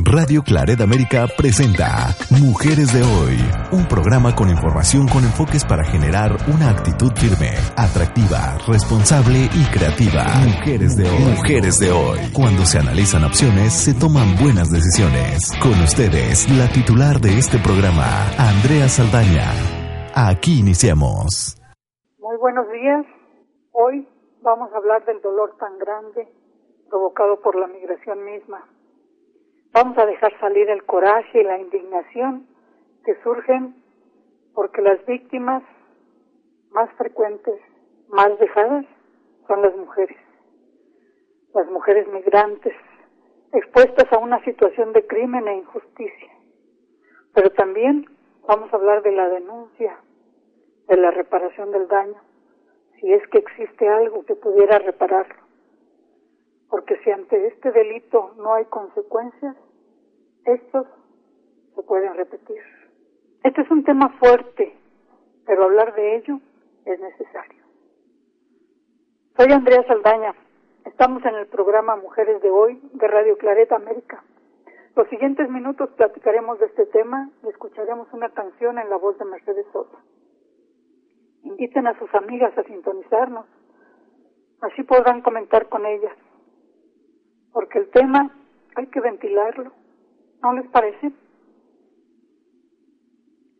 Radio Claret América presenta Mujeres de Hoy, un programa con información con enfoques para generar una actitud firme, atractiva, responsable y creativa. Mujeres de Hoy. Mujeres de Hoy. Cuando se analizan opciones, se toman buenas decisiones. Con ustedes, la titular de este programa, Andrea Saldaña. Aquí iniciamos. Muy buenos días. Hoy vamos a hablar del dolor tan grande provocado por la migración misma Vamos a dejar salir el coraje y la indignación que surgen porque las víctimas más frecuentes, más dejadas, son las mujeres. Las mujeres migrantes, expuestas a una situación de crimen e injusticia. Pero también vamos a hablar de la denuncia, de la reparación del daño, si es que existe algo que pudiera repararlo porque si ante este delito no hay consecuencias, estos se pueden repetir. Este es un tema fuerte, pero hablar de ello es necesario. Soy Andrea Saldaña. Estamos en el programa Mujeres de Hoy de Radio Clareta América. Los siguientes minutos platicaremos de este tema y escucharemos una canción en la voz de Mercedes Sosa. Inviten a sus amigas a sintonizarnos. Así podrán comentar con ellas porque el tema hay que ventilarlo, ¿no les parece?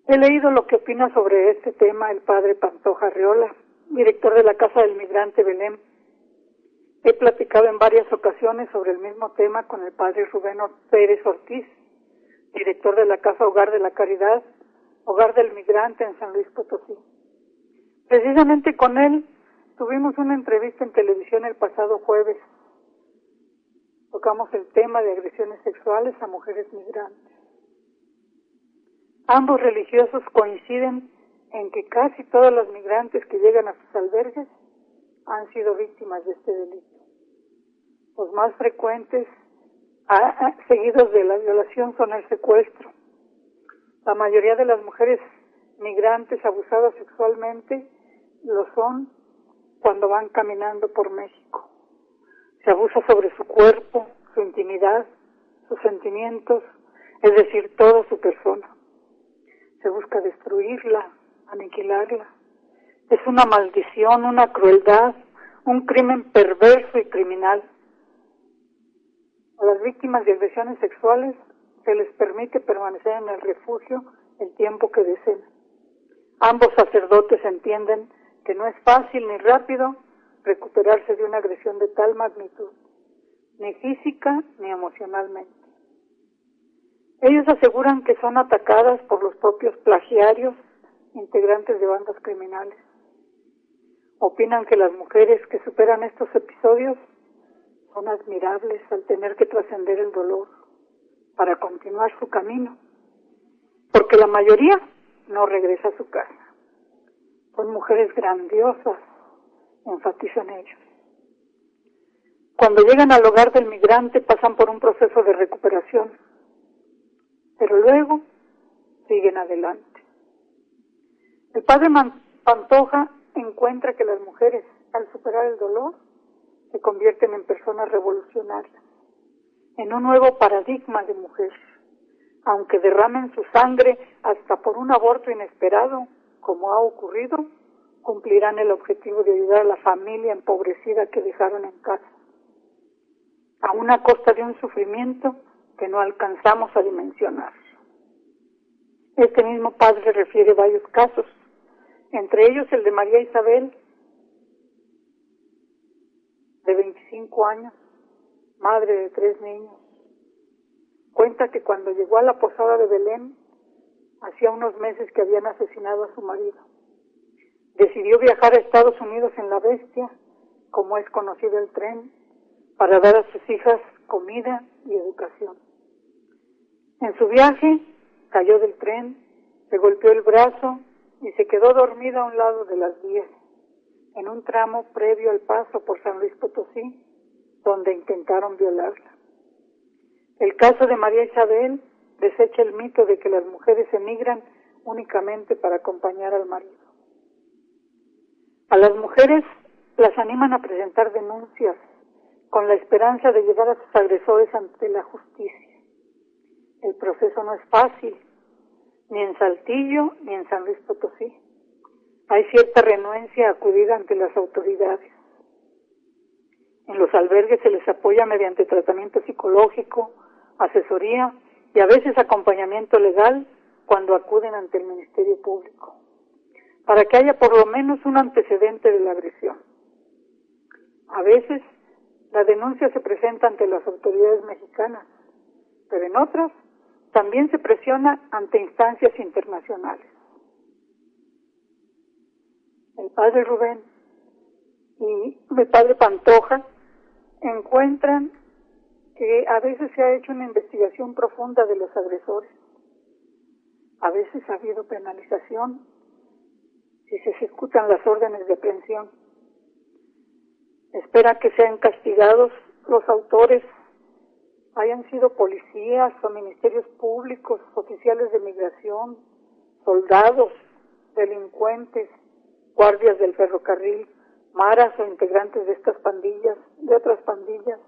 He leído lo que opina sobre este tema el padre Pantoja Riola, director de la Casa del Migrante Belén. He platicado en varias ocasiones sobre el mismo tema con el padre Rubén Pérez Ortiz, director de la Casa Hogar de la Caridad, Hogar del Migrante en San Luis Potosí. Precisamente con él tuvimos una entrevista en televisión el pasado jueves tocamos el tema de agresiones sexuales a mujeres migrantes. Ambos religiosos coinciden en que casi todos los migrantes que llegan a sus albergues han sido víctimas de este delito. Los más frecuentes, seguidos de la violación, son el secuestro. La mayoría de las mujeres migrantes abusadas sexualmente lo son cuando van caminando por México. Se abusa sobre su cuerpo, su intimidad, sus sentimientos, es decir, toda su persona. Se busca destruirla, aniquilarla. Es una maldición, una crueldad, un crimen perverso y criminal. A las víctimas de agresiones sexuales se les permite permanecer en el refugio el tiempo que deseen. Ambos sacerdotes entienden que no es fácil ni rápido recuperarse de una agresión de tal magnitud, ni física ni emocionalmente. Ellos aseguran que son atacadas por los propios plagiarios, integrantes de bandas criminales. Opinan que las mujeres que superan estos episodios son admirables al tener que trascender el dolor para continuar su camino, porque la mayoría no regresa a su casa. Son mujeres grandiosas, enfatizan ellos. Cuando llegan al hogar del migrante pasan por un proceso de recuperación, pero luego siguen adelante. El padre Pantoja encuentra que las mujeres, al superar el dolor, se convierten en personas revolucionarias, en un nuevo paradigma de mujer, aunque derramen su sangre hasta por un aborto inesperado, como ha ocurrido, cumplirán el objetivo de ayudar a la familia empobrecida que dejaron en casa, a una costa de un sufrimiento que no alcanzamos a dimensionar. Este mismo padre refiere varios casos, entre ellos el de María Isabel, de 25 años, madre de tres niños. Cuenta que cuando llegó a la posada de Belén, hacía unos meses que habían asesinado a su marido decidió viajar a Estados Unidos en la Bestia, como es conocido el tren, para dar a sus hijas comida y educación. En su viaje cayó del tren, se golpeó el brazo y se quedó dormida a un lado de las vías, en un tramo previo al paso por San Luis Potosí, donde intentaron violarla. El caso de María Isabel desecha el mito de que las mujeres emigran únicamente para acompañar al marido. A las mujeres las animan a presentar denuncias con la esperanza de llevar a sus agresores ante la justicia. El proceso no es fácil, ni en Saltillo ni en San Luis Potosí. Hay cierta renuencia a acudir ante las autoridades. En los albergues se les apoya mediante tratamiento psicológico, asesoría y a veces acompañamiento legal cuando acuden ante el Ministerio Público, para que haya por lo menos un antecedente de la agresión. A veces la denuncia se presenta ante las autoridades mexicanas, pero en otras también se presiona ante instancias internacionales. El padre Rubén y el padre Pantoja encuentran que a veces se ha hecho una investigación profunda de los agresores. A veces ha habido penalización si se ejecutan las órdenes de aprehensión. Espera que sean castigados los autores hayan sido policías o ministerios públicos, oficiales de migración, soldados, delincuentes, guardias del ferrocarril, maras o integrantes de estas pandillas, de otras pandillas,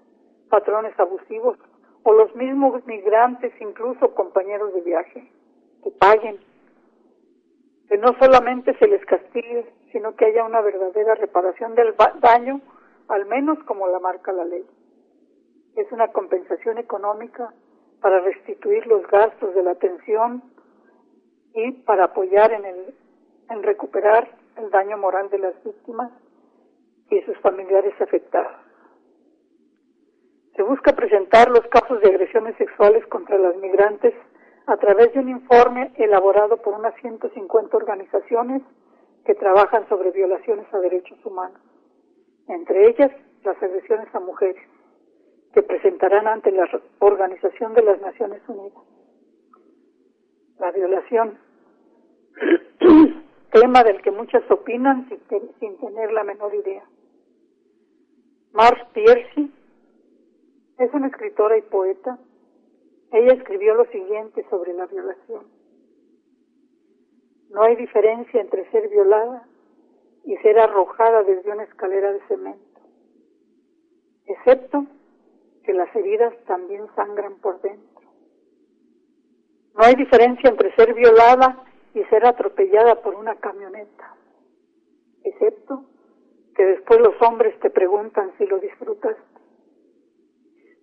patrones abusivos o los mismos migrantes, incluso compañeros de viaje, que paguen, que no solamente se les castigue, sino que haya una verdadera reparación del daño, al menos como la marca la ley es una compensación económica para restituir los gastos de la atención y para apoyar en, el, recuperar el daño moral de las víctimas y sus familiares afectados. Se busca presentar los casos de agresiones sexuales contra las migrantes a través de un informe elaborado por unas 150 organizaciones que trabajan sobre violaciones a derechos humanos, entre ellas las agresiones a mujeres que presentarán ante la Organización de las Naciones Unidas. La violación, tema del que muchas opinan sin, tener la menor idea. Mars Piercy es una escritora y poeta. Ella escribió lo siguiente sobre la violación. No hay diferencia entre ser violada y ser arrojada desde una escalera de cemento, excepto que las heridas también sangran por dentro. No hay diferencia entre ser violada y ser atropellada por una camioneta, excepto que después los hombres te preguntan si lo disfrutaste.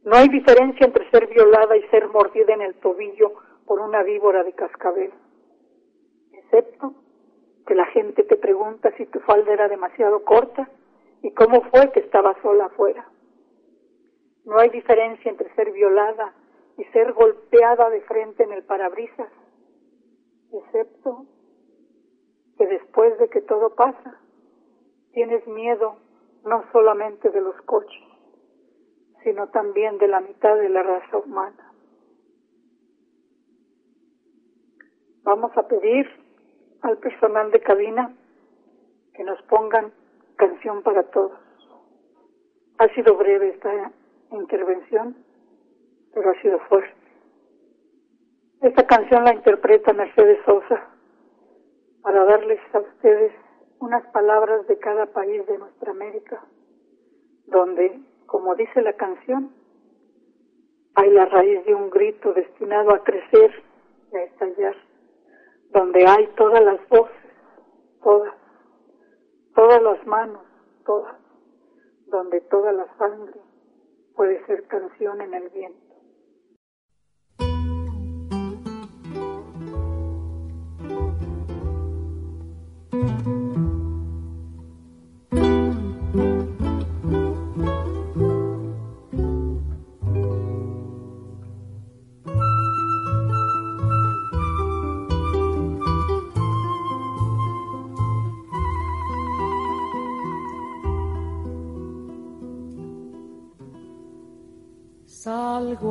No hay diferencia entre ser violada y ser mordida en el tobillo por una víbora de cascabel, excepto que la gente te pregunta si tu falda era demasiado corta y cómo fue que estaba sola afuera. No hay diferencia entre ser violada y ser golpeada de frente en el parabrisas, excepto que después de que todo pasa, tienes miedo no solamente de los coches, sino también de la mitad de la raza humana. Vamos a pedir al personal de cabina que nos pongan canción para todos. Ha sido breve esta intervención, pero ha sido fuerte. Esta canción la interpreta Mercedes Sosa para darles a ustedes unas palabras de cada país de nuestra América, donde, como dice la canción, hay la raíz de un grito destinado a crecer y a estallar, donde hay todas las voces, todas, todas las manos, todas, donde toda la sangre puede ser canción en el viento.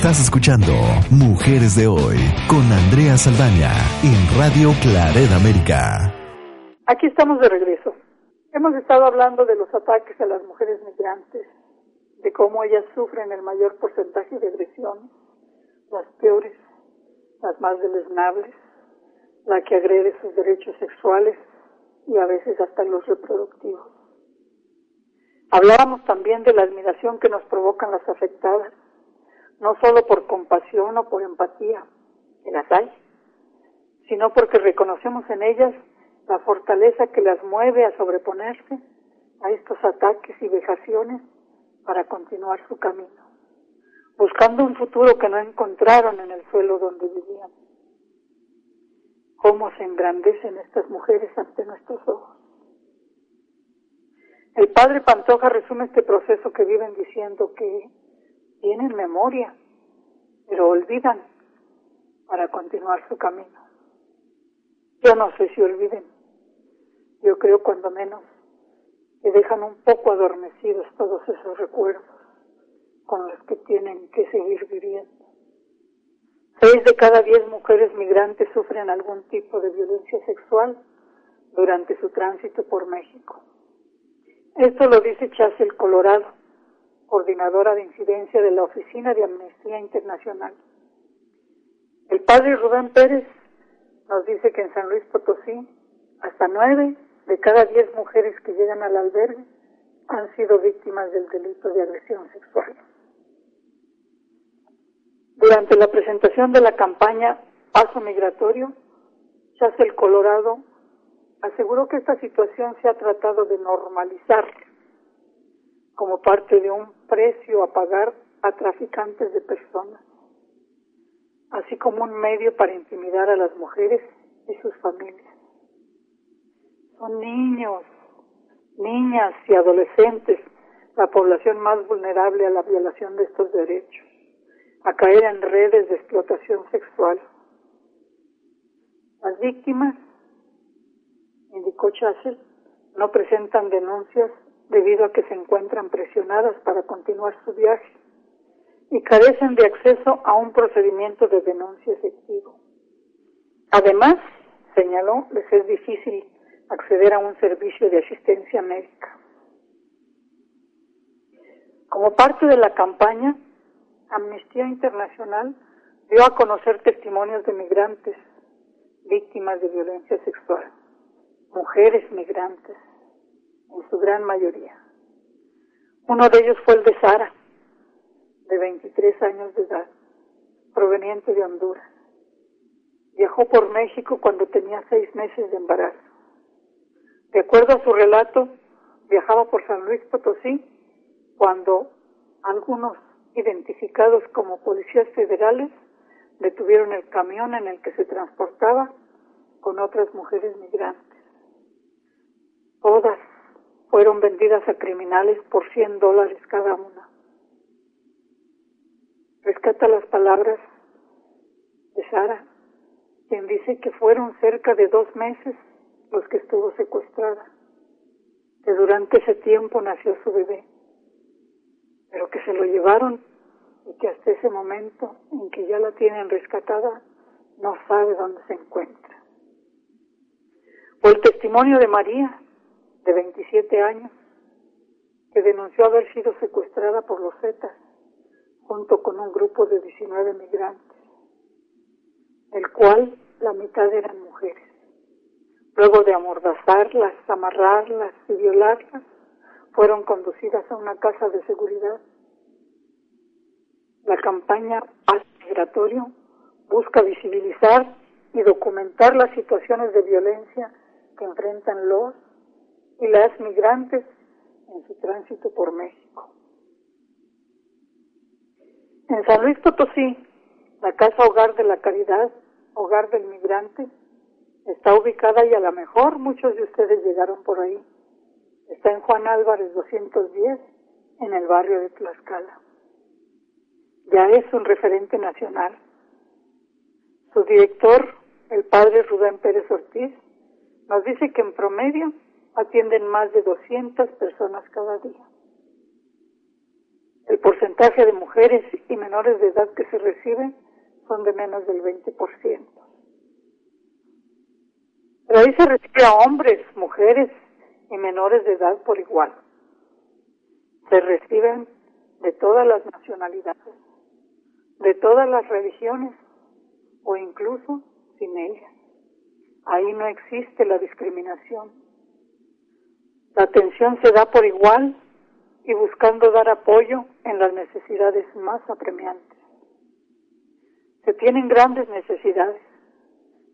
Estás escuchando Mujeres de Hoy con Andrea Saldaña en Radio Claret América. Aquí estamos de regreso. Hemos estado hablando de los ataques a las mujeres migrantes, de cómo ellas sufren el mayor porcentaje de agresiones, las peores, las más deleznables, la que agrede sus derechos sexuales y a veces hasta los reproductivos. Hablábamos también de la admiración que nos provocan las afectadas no solo por compasión o por empatía, que las hay, sino porque reconocemos en ellas la fortaleza que las mueve a sobreponerse a estos ataques y vejaciones para continuar su camino, buscando un futuro que no encontraron en el suelo donde vivían. ¿Cómo se engrandecen estas mujeres ante nuestros ojos? El padre Pantoja resume este proceso que viven diciendo que tienen memoria, pero olvidan para continuar su camino. Yo no sé si olviden, yo creo cuando menos que dejan un poco adormecidos todos esos recuerdos con los que tienen que seguir viviendo. Seis de cada diez mujeres migrantes sufren algún tipo de violencia sexual durante su tránsito por México. Esto lo dice Chasel Colorado, coordinadora de incidencia de la Oficina de Amnistía Internacional. El padre Rubén Pérez nos dice que en San Luis Potosí, hasta nueve de cada diez mujeres que llegan al albergue han sido víctimas del delito de agresión sexual. Durante la presentación de la campaña Paso Migratorio, el Colorado aseguró que esta situación se ha tratado de normalizar como parte de un precio a pagar a traficantes de personas, así como un medio para intimidar a las mujeres y sus familias. Son niños, niñas y adolescentes la población más vulnerable a la violación de estos derechos, a caer en redes de explotación sexual. Las víctimas, indicó Chasel, no presentan denuncias debido a que se encuentran presionadas para continuar su viaje y carecen de acceso a un procedimiento de denuncia efectivo. Además, señaló, les es difícil acceder a un servicio de asistencia médica. Como parte de la campaña, Amnistía Internacional dio a conocer testimonios de migrantes víctimas de violencia sexual, mujeres migrantes, en su gran mayoría. Uno de ellos fue el de Sara, de 23 años de edad, proveniente de Honduras. Viajó por México cuando tenía seis meses de embarazo. De acuerdo a su relato, viajaba por San Luis Potosí cuando algunos identificados como policías federales detuvieron el camión en el que se transportaba con otras mujeres migrantes. Todas fueron vendidas a criminales por 100 dólares cada una. Rescata las palabras de Sara, quien dice que fueron cerca de dos meses los que estuvo secuestrada, que durante ese tiempo nació su bebé, pero que se lo llevaron y que hasta ese momento en que ya la tienen rescatada no sabe dónde se encuentra. O el testimonio de María, de 27 años, que denunció haber sido secuestrada por los Zetas junto con un grupo de 19 migrantes, el cual la mitad eran mujeres. Luego de amordazarlas, amarrarlas y violarlas, fueron conducidas a una casa de seguridad la campaña Paz Migratorio busca visibilizar y documentar las situaciones de violencia que enfrentan los y las migrantes en su tránsito por México. En San Luis Potosí, la Casa Hogar de la Caridad, Hogar del Migrante, está ubicada y a lo mejor muchos de ustedes llegaron por ahí. Está en Juan Álvarez 210, en el barrio de Tlaxcala ya es un referente nacional. Su director, el padre Rubén Pérez Ortiz, nos dice que en promedio atienden más de 200 personas cada día. El porcentaje de mujeres y menores de edad que se reciben son de menos del 20%. Pero ahí se recibe a hombres, mujeres y menores de edad por igual. Se reciben de todas las nacionalidades de todas las religiones o incluso sin ellas. Ahí no existe la discriminación. La atención se da por igual y buscando dar apoyo en las necesidades más apremiantes. Se tienen grandes necesidades,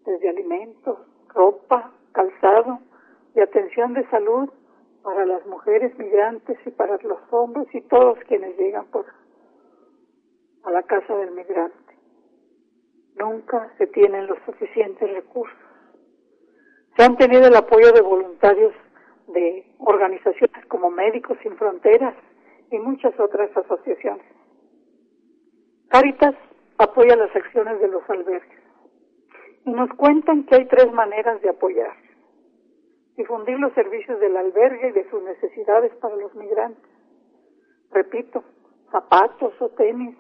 desde alimentos, ropa, calzado y atención de salud para las mujeres migrantes y para los hombres y todos quienes llegan por a la casa del migrante. Nunca se tienen los suficientes recursos. Se han tenido el apoyo de voluntarios de organizaciones como Médicos Sin Fronteras y muchas otras asociaciones. Caritas apoya las acciones de los albergues y nos cuentan que hay tres maneras de apoyar. Difundir los servicios del albergue y de sus necesidades para los migrantes. Repito, zapatos o tenis,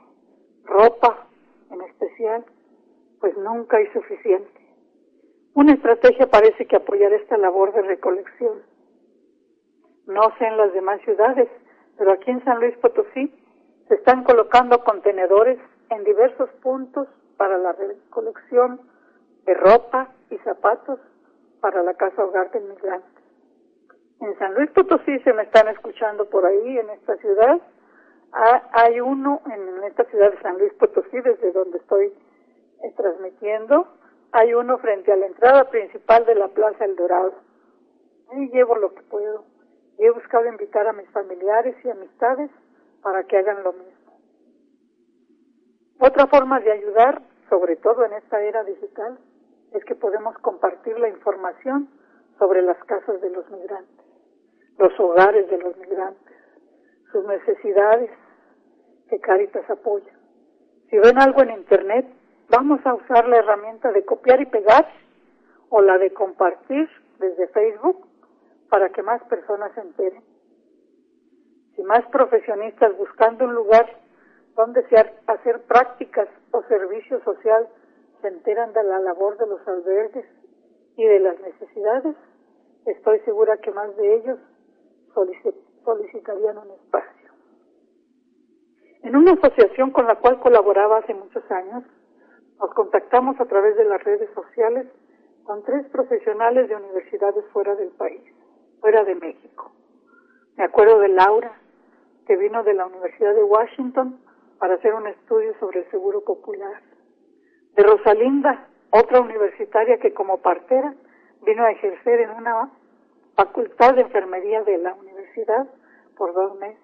ropa en especial, pues nunca hay suficiente. Una estrategia parece que apoyar esta labor de recolección. No sé en las demás ciudades, pero aquí en San Luis Potosí se están colocando contenedores en diversos puntos para la recolección de ropa y zapatos para la casa hogar del migrante. En San Luis Potosí se me están escuchando por ahí, en esta ciudad, hay uno en esta ciudad de San Luis Potosí, desde donde estoy eh, transmitiendo. Hay uno frente a la entrada principal de la Plaza El Dorado. Ahí llevo lo que puedo. Y he buscado invitar a mis familiares y amistades para que hagan lo mismo. Otra forma de ayudar, sobre todo en esta era digital, es que podemos compartir la información sobre las casas de los migrantes, los hogares de los migrantes, sus necesidades que Caritas apoya. Si ven algo en Internet, vamos a usar la herramienta de copiar y pegar o la de compartir desde Facebook para que más personas se enteren. Si más profesionistas buscando un lugar donde hacer prácticas o servicio social se enteran de la labor de los albergues y de las necesidades, estoy segura que más de ellos solicitarían un espacio. En una asociación con la cual colaboraba hace muchos años, nos contactamos a través de las redes sociales con tres profesionales de universidades fuera del país, fuera de México. Me acuerdo de Laura, que vino de la Universidad de Washington para hacer un estudio sobre el seguro popular. De Rosalinda, otra universitaria que como partera vino a ejercer en una facultad de enfermería de la universidad por dos meses.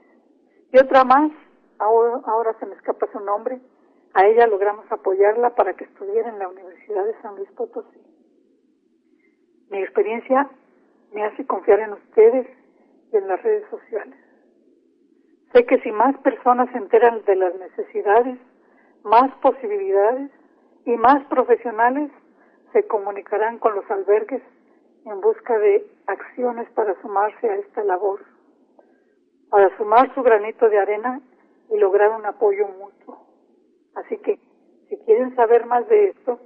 Y otra más, ahora, se me escapa su nombre, a ella logramos apoyarla para que estudiara en la Universidad de San Luis Potosí. Mi experiencia me hace confiar en ustedes y en las redes sociales. Sé que si más personas se enteran de las necesidades, más posibilidades y más profesionales se comunicarán con los albergues en busca de acciones para sumarse a esta labor, para sumar su granito de arena y lograr un apoyo mutuo. Así que, si quieren saber más de esto,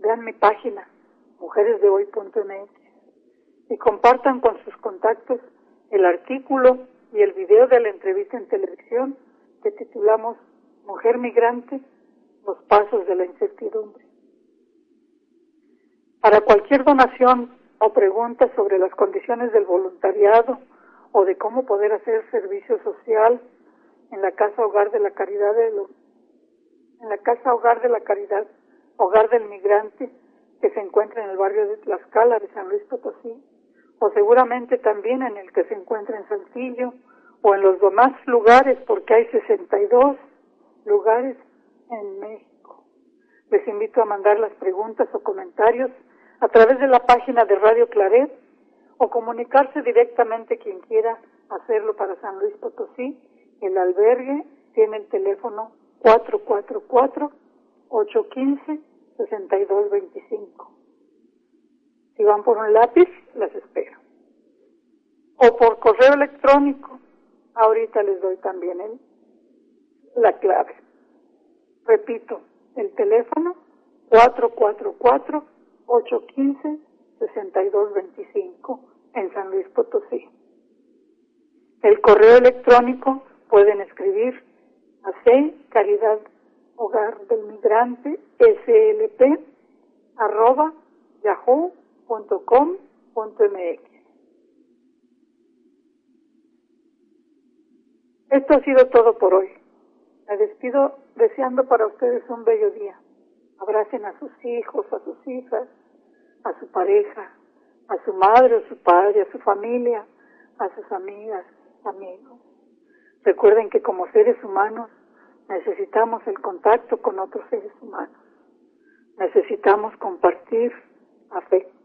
vean mi página, mujeresdehoy.mx, y compartan con sus contactos el artículo y el video de la entrevista en televisión que titulamos Mujer Migrante, los pasos de la incertidumbre. Para cualquier donación o pregunta sobre las condiciones del voluntariado o de cómo poder hacer servicio social en la Casa Hogar de la Caridad de en la Casa Hogar de la Caridad, Hogar del Migrante, que se encuentra en el barrio de Tlaxcala de San Luis Potosí, o seguramente también en el que se encuentra en Santillo o en los demás lugares, porque hay 62 lugares en México. Les invito a mandar las preguntas o comentarios a través de la página de Radio Claret o comunicarse directamente quien quiera hacerlo para San Luis Potosí. El albergue tiene el teléfono 444-815-6225. Si van por un lápiz, las espero. O por correo electrónico. Ahorita les doy también la clave. Repito, el teléfono 444-815-6225 en San Luis Potosí. El correo electrónico pueden escribir a C Caridad Hogar del Migrante SLP arroba yahoo .com.mx. Esto ha sido todo por hoy. Me despido deseando para ustedes un bello día. Abracen a sus hijos, a sus hijas, a su pareja, a su madre o su padre, a su familia, a sus amigas, amigos. Recuerden que como seres humanos necesitamos el contacto con otros seres humanos. Necesitamos compartir afecto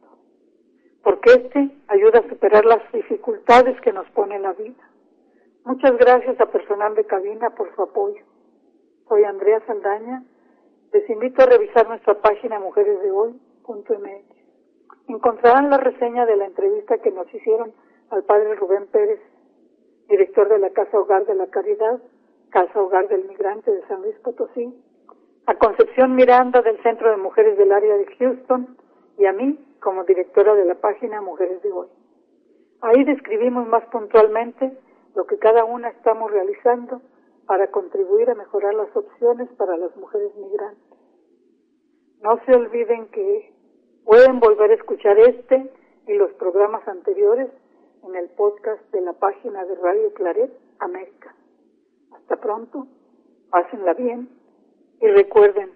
porque este ayuda a superar las dificultades que nos pone la vida. Muchas gracias a personal de cabina por su apoyo. Soy Andrea Saldaña. Les invito a revisar nuestra página mujeresdehoy.mx. Encontrarán la reseña de la entrevista que nos hicieron al padre Rubén Pérez, director de la Casa Hogar de la Caridad, Casa Hogar del Migrante de San Luis Potosí, a Concepción Miranda del Centro de Mujeres del área de Houston y a mí, como directora de la página Mujeres de Hoy. Ahí describimos más puntualmente lo que cada una estamos realizando para contribuir a mejorar las opciones para las mujeres migrantes. No se olviden que pueden volver a escuchar este y los programas anteriores en el podcast de la página de Radio Claret América. Hasta pronto, pásenla bien y recuerden,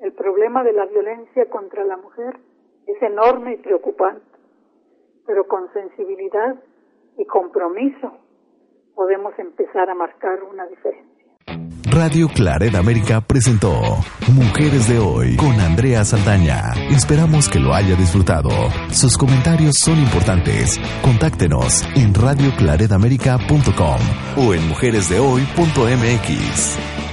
el problema de la violencia contra la mujer es enorme y preocupante, pero con sensibilidad y compromiso podemos empezar a marcar una diferencia. Radio Claret América presentó Mujeres de Hoy con Andrea Saldaña. Esperamos que lo haya disfrutado. Sus comentarios son importantes. Contáctenos en radioclaredamerica.com o en mujeresdehoy.mx.